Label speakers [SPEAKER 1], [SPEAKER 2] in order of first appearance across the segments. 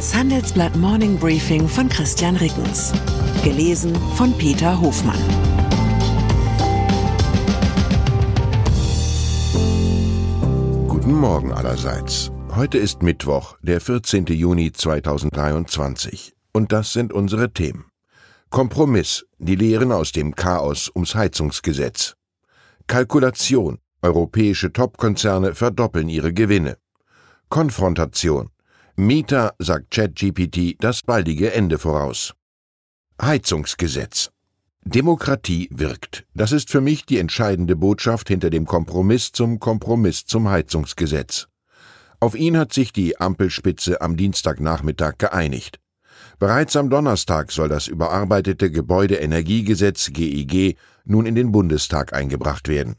[SPEAKER 1] Das Handelsblatt Morning Briefing von Christian Rickens. Gelesen von Peter Hofmann.
[SPEAKER 2] Guten Morgen allerseits. Heute ist Mittwoch, der 14. Juni 2023. Und das sind unsere Themen. Kompromiss, die Lehren aus dem Chaos ums Heizungsgesetz. Kalkulation, europäische Topkonzerne verdoppeln ihre Gewinne. Konfrontation, Meta sagt ChatGPT das baldige Ende voraus. Heizungsgesetz. Demokratie wirkt. Das ist für mich die entscheidende Botschaft hinter dem Kompromiss zum Kompromiss zum Heizungsgesetz. Auf ihn hat sich die Ampelspitze am Dienstagnachmittag geeinigt. Bereits am Donnerstag soll das überarbeitete Gebäudeenergiegesetz GEG nun in den Bundestag eingebracht werden.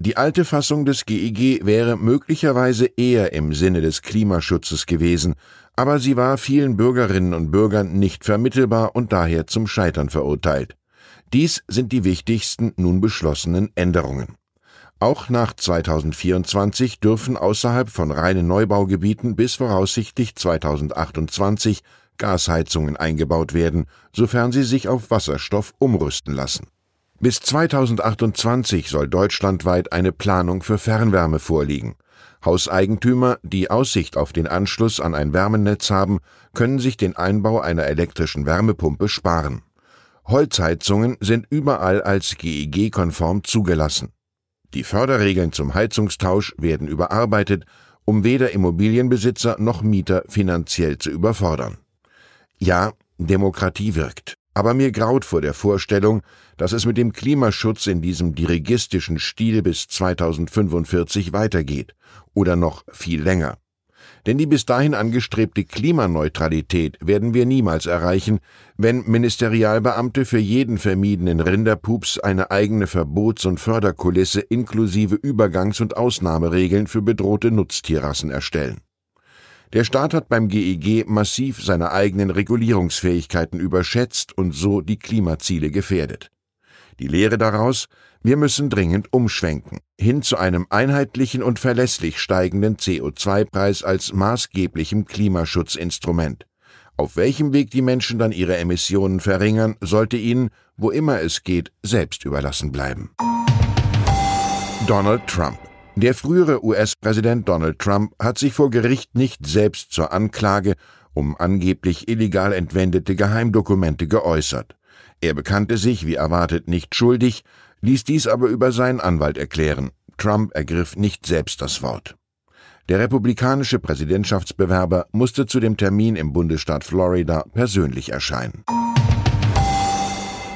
[SPEAKER 2] Die alte Fassung des GEG wäre möglicherweise eher im Sinne des Klimaschutzes gewesen, aber sie war vielen Bürgerinnen und Bürgern nicht vermittelbar und daher zum Scheitern verurteilt. Dies sind die wichtigsten nun beschlossenen Änderungen. Auch nach 2024 dürfen außerhalb von reinen Neubaugebieten bis voraussichtlich 2028 Gasheizungen eingebaut werden, sofern sie sich auf Wasserstoff umrüsten lassen. Bis 2028 soll deutschlandweit eine Planung für Fernwärme vorliegen. Hauseigentümer, die Aussicht auf den Anschluss an ein Wärmenetz haben, können sich den Einbau einer elektrischen Wärmepumpe sparen. Holzheizungen sind überall als GEG-konform zugelassen. Die Förderregeln zum Heizungstausch werden überarbeitet, um weder Immobilienbesitzer noch Mieter finanziell zu überfordern. Ja, Demokratie wirkt. Aber mir graut vor der Vorstellung, dass es mit dem Klimaschutz in diesem dirigistischen Stil bis 2045 weitergeht oder noch viel länger. Denn die bis dahin angestrebte Klimaneutralität werden wir niemals erreichen, wenn Ministerialbeamte für jeden vermiedenen Rinderpups eine eigene Verbots- und Förderkulisse inklusive Übergangs- und Ausnahmeregeln für bedrohte Nutztierrassen erstellen. Der Staat hat beim GEG massiv seine eigenen Regulierungsfähigkeiten überschätzt und so die Klimaziele gefährdet. Die Lehre daraus, wir müssen dringend umschwenken, hin zu einem einheitlichen und verlässlich steigenden CO2-Preis als maßgeblichem Klimaschutzinstrument. Auf welchem Weg die Menschen dann ihre Emissionen verringern, sollte ihnen, wo immer es geht, selbst überlassen bleiben. Donald Trump der frühere US-Präsident Donald Trump hat sich vor Gericht nicht selbst zur Anklage um angeblich illegal entwendete Geheimdokumente geäußert. Er bekannte sich, wie erwartet, nicht schuldig, ließ dies aber über seinen Anwalt erklären. Trump ergriff nicht selbst das Wort. Der republikanische Präsidentschaftsbewerber musste zu dem Termin im Bundesstaat Florida persönlich erscheinen.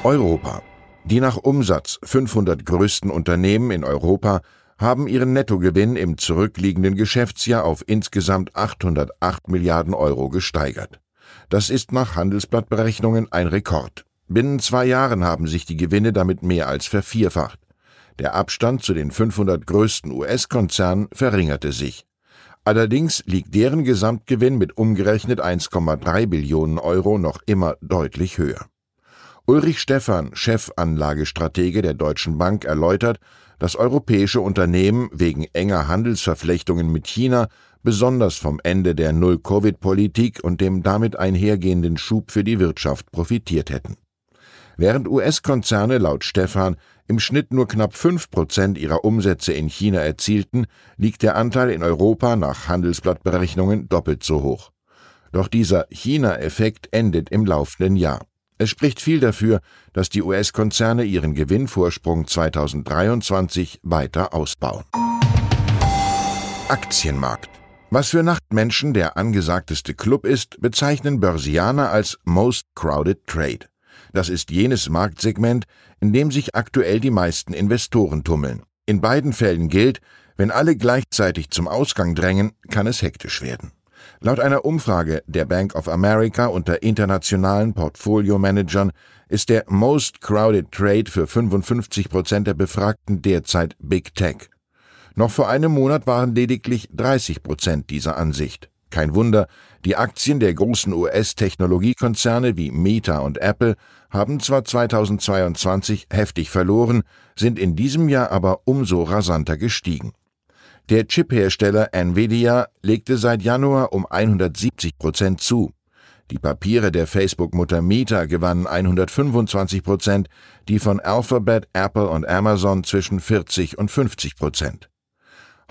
[SPEAKER 2] Europa. Die nach Umsatz 500 größten Unternehmen in Europa haben ihren Nettogewinn im zurückliegenden Geschäftsjahr auf insgesamt 808 Milliarden Euro gesteigert. Das ist nach Handelsblattberechnungen ein Rekord. Binnen zwei Jahren haben sich die Gewinne damit mehr als vervierfacht. Der Abstand zu den 500 größten US-Konzernen verringerte sich. Allerdings liegt deren Gesamtgewinn mit umgerechnet 1,3 Billionen Euro noch immer deutlich höher. Ulrich Stephan, Chefanlagestratege der Deutschen Bank, erläutert, dass europäische Unternehmen wegen enger Handelsverflechtungen mit China besonders vom Ende der Null-Covid-Politik und dem damit einhergehenden Schub für die Wirtschaft profitiert hätten. Während US-Konzerne laut Stephan im Schnitt nur knapp fünf Prozent ihrer Umsätze in China erzielten, liegt der Anteil in Europa nach Handelsblattberechnungen doppelt so hoch. Doch dieser China-Effekt endet im laufenden Jahr. Es spricht viel dafür, dass die US-Konzerne ihren Gewinnvorsprung 2023 weiter ausbauen. Aktienmarkt. Was für Nachtmenschen der angesagteste Club ist, bezeichnen Börsianer als Most Crowded Trade. Das ist jenes Marktsegment, in dem sich aktuell die meisten Investoren tummeln. In beiden Fällen gilt, wenn alle gleichzeitig zum Ausgang drängen, kann es hektisch werden. Laut einer Umfrage der Bank of America unter internationalen Portfolio-Managern ist der Most Crowded Trade für 55 Prozent der Befragten derzeit Big Tech. Noch vor einem Monat waren lediglich 30 Prozent dieser Ansicht. Kein Wunder, die Aktien der großen US-Technologiekonzerne wie Meta und Apple haben zwar 2022 heftig verloren, sind in diesem Jahr aber umso rasanter gestiegen. Der Chiphersteller Nvidia legte seit Januar um 170 Prozent zu. Die Papiere der Facebook-Mutter Meta gewannen 125 Prozent, die von Alphabet, Apple und Amazon zwischen 40 und 50 Prozent.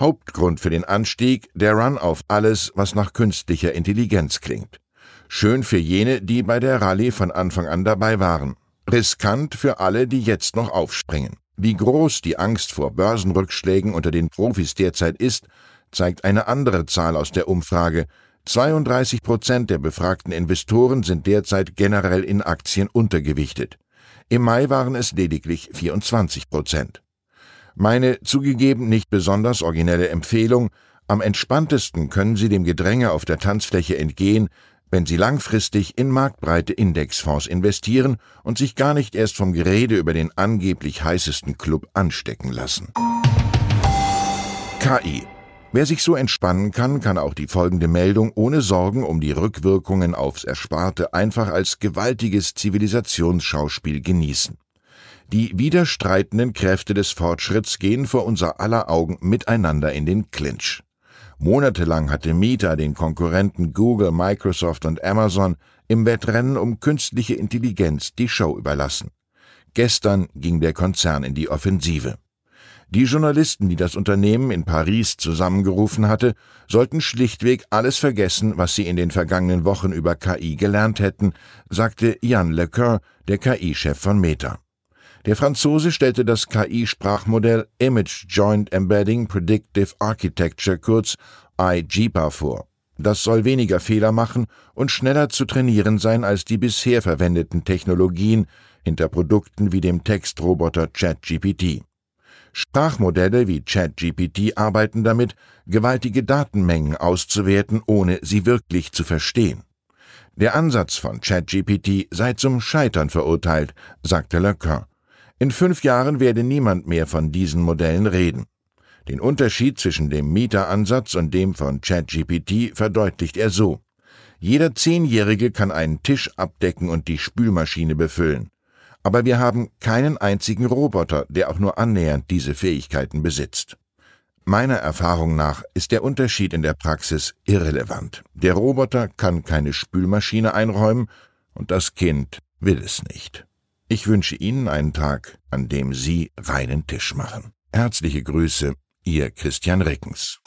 [SPEAKER 2] Hauptgrund für den Anstieg der Run auf alles, was nach künstlicher Intelligenz klingt. Schön für jene, die bei der Rallye von Anfang an dabei waren. Riskant für alle, die jetzt noch aufspringen. Wie groß die Angst vor Börsenrückschlägen unter den Profis derzeit ist, zeigt eine andere Zahl aus der Umfrage. 32 Prozent der befragten Investoren sind derzeit generell in Aktien untergewichtet. Im Mai waren es lediglich 24 Prozent. Meine zugegeben nicht besonders originelle Empfehlung, am entspanntesten können Sie dem Gedränge auf der Tanzfläche entgehen, wenn Sie langfristig in marktbreite Indexfonds investieren und sich gar nicht erst vom Gerede über den angeblich heißesten Club anstecken lassen. KI. Wer sich so entspannen kann, kann auch die folgende Meldung ohne Sorgen um die Rückwirkungen aufs Ersparte einfach als gewaltiges Zivilisationsschauspiel genießen. Die widerstreitenden Kräfte des Fortschritts gehen vor unser aller Augen miteinander in den Clinch. Monatelang hatte Meta den Konkurrenten Google, Microsoft und Amazon im Wettrennen um künstliche Intelligenz die Show überlassen. Gestern ging der Konzern in die Offensive. Die Journalisten, die das Unternehmen in Paris zusammengerufen hatte, sollten schlichtweg alles vergessen, was sie in den vergangenen Wochen über KI gelernt hätten, sagte Yann Lecoeur, der KI-Chef von Meta. Der Franzose stellte das KI-Sprachmodell Image Joint Embedding Predictive Architecture kurz IGPA vor. Das soll weniger Fehler machen und schneller zu trainieren sein als die bisher verwendeten Technologien hinter Produkten wie dem Textroboter ChatGPT. Sprachmodelle wie ChatGPT arbeiten damit, gewaltige Datenmengen auszuwerten, ohne sie wirklich zu verstehen. Der Ansatz von ChatGPT sei zum Scheitern verurteilt, sagte Lecoeur. In fünf Jahren werde niemand mehr von diesen Modellen reden. Den Unterschied zwischen dem Mieter-Ansatz und dem von ChatGPT verdeutlicht er so. Jeder Zehnjährige kann einen Tisch abdecken und die Spülmaschine befüllen. Aber wir haben keinen einzigen Roboter, der auch nur annähernd diese Fähigkeiten besitzt. Meiner Erfahrung nach ist der Unterschied in der Praxis irrelevant. Der Roboter kann keine Spülmaschine einräumen und das Kind will es nicht. Ich wünsche Ihnen einen Tag, an dem Sie reinen Tisch machen. Herzliche Grüße, Ihr Christian Reckens.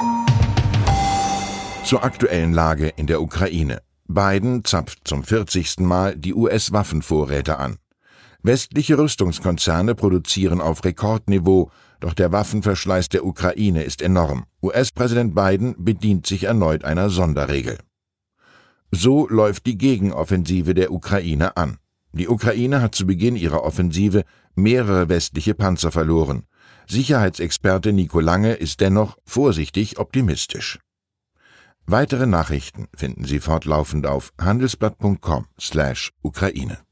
[SPEAKER 2] Zur aktuellen Lage in der Ukraine. Biden zapft zum 40. Mal die US-Waffenvorräte an. Westliche Rüstungskonzerne produzieren auf Rekordniveau, doch der Waffenverschleiß der Ukraine ist enorm. US-Präsident Biden bedient sich erneut einer Sonderregel. So läuft die Gegenoffensive der Ukraine an. Die Ukraine hat zu Beginn ihrer Offensive mehrere westliche Panzer verloren. Sicherheitsexperte Nico Lange ist dennoch vorsichtig optimistisch. Weitere Nachrichten finden Sie fortlaufend auf handelsblatt.com/Ukraine.